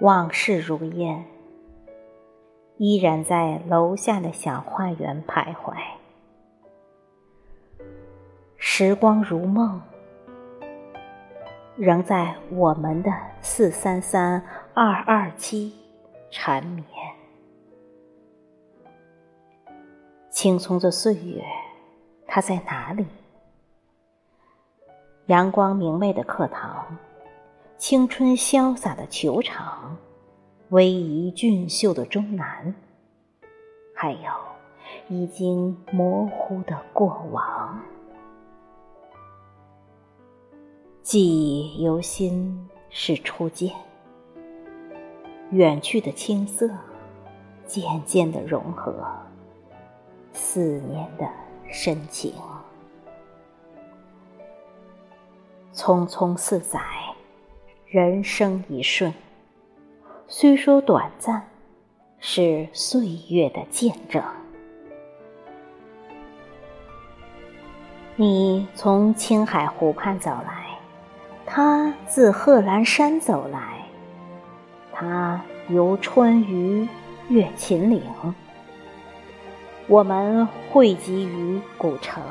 往事如烟，依然在楼下的小花园徘徊。时光如梦，仍在我们的四三三二二七缠绵。青葱的岁月，它在哪里？阳光明媚的课堂。青春潇洒的球场，威仪俊秀的中南，还有已经模糊的过往。记忆犹新是初见，远去的青涩渐渐的融合，思念的深情。匆匆四载。人生一瞬，虽说短暂，是岁月的见证。你从青海湖畔走来，他自贺兰山走来，他游川渝，越秦岭，我们汇集于古城。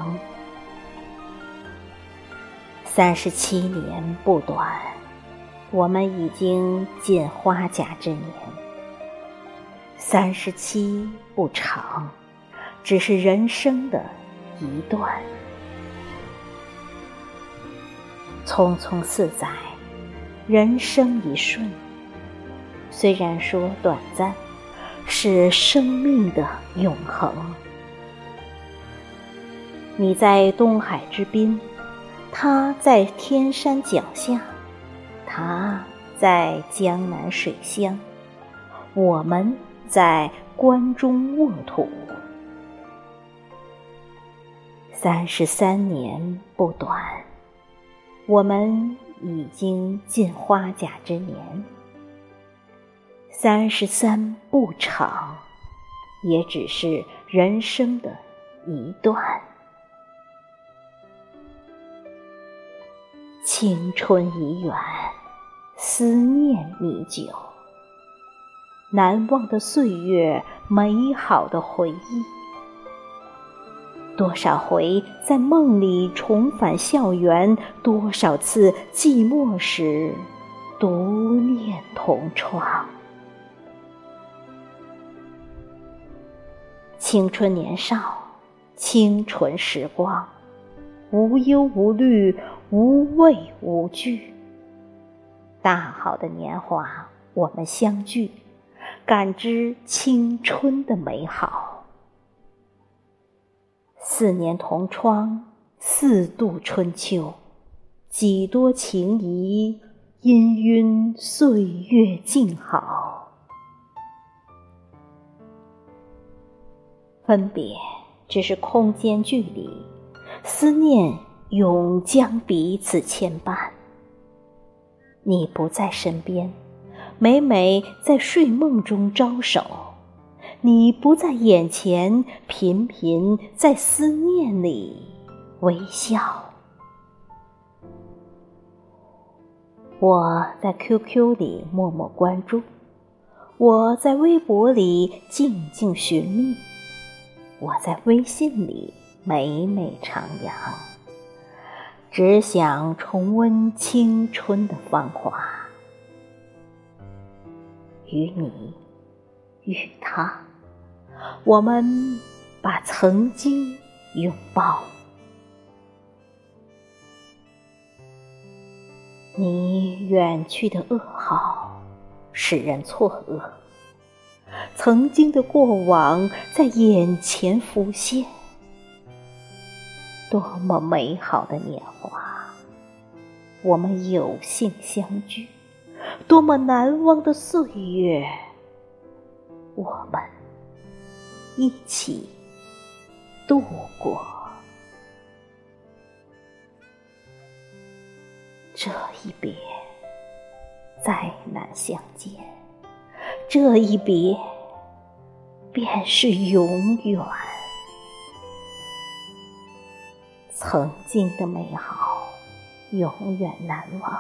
三十七年不短。我们已经近花甲之年，三十七不长，只是人生的一段。匆匆四载，人生一瞬。虽然说短暂，是生命的永恒。你在东海之滨，他在天山脚下。他在江南水乡，我们在关中沃土。三十三年不短，我们已经近花甲之年。三十三不长，也只是人生的一段。青春已远。思念弥久，难忘的岁月，美好的回忆。多少回在梦里重返校园，多少次寂寞时独念同窗。青春年少，清纯时光，无忧无虑，无畏无惧。大好的年华，我们相聚，感知青春的美好。四年同窗，四度春秋，几多情谊，氤氲岁月静好。分别只是空间距离，思念永将彼此牵绊。你不在身边，每每在睡梦中招手；你不在眼前，频频在思念里微笑。我在 QQ 里默默关注，我在微博里静静寻觅，我在微信里每每徜徉。只想重温青春的芳华，与你，与他，我们把曾经拥抱。你远去的噩耗，使人错愕。曾经的过往在眼前浮现。多么美好的年华，我们有幸相聚；多么难忘的岁月，我们一起度过。这一别，再难相见；这一别，便是永远。曾经的美好，永远难忘。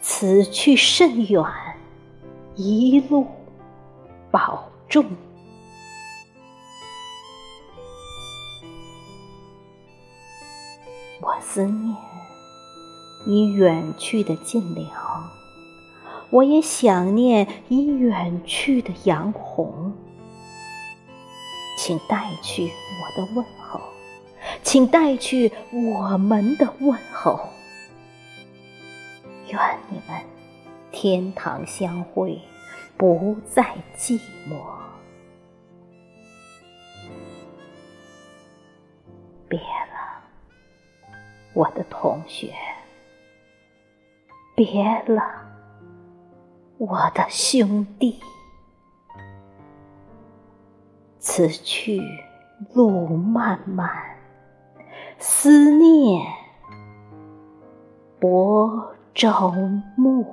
此去甚远，一路保重。我思念已远去的晋梁，我也想念已远去的杨红。请带去我的问候，请带去我们的问候。愿你们天堂相会，不再寂寞。别了，我的同学；别了，我的兄弟。此去路漫漫，思念薄。朝暮。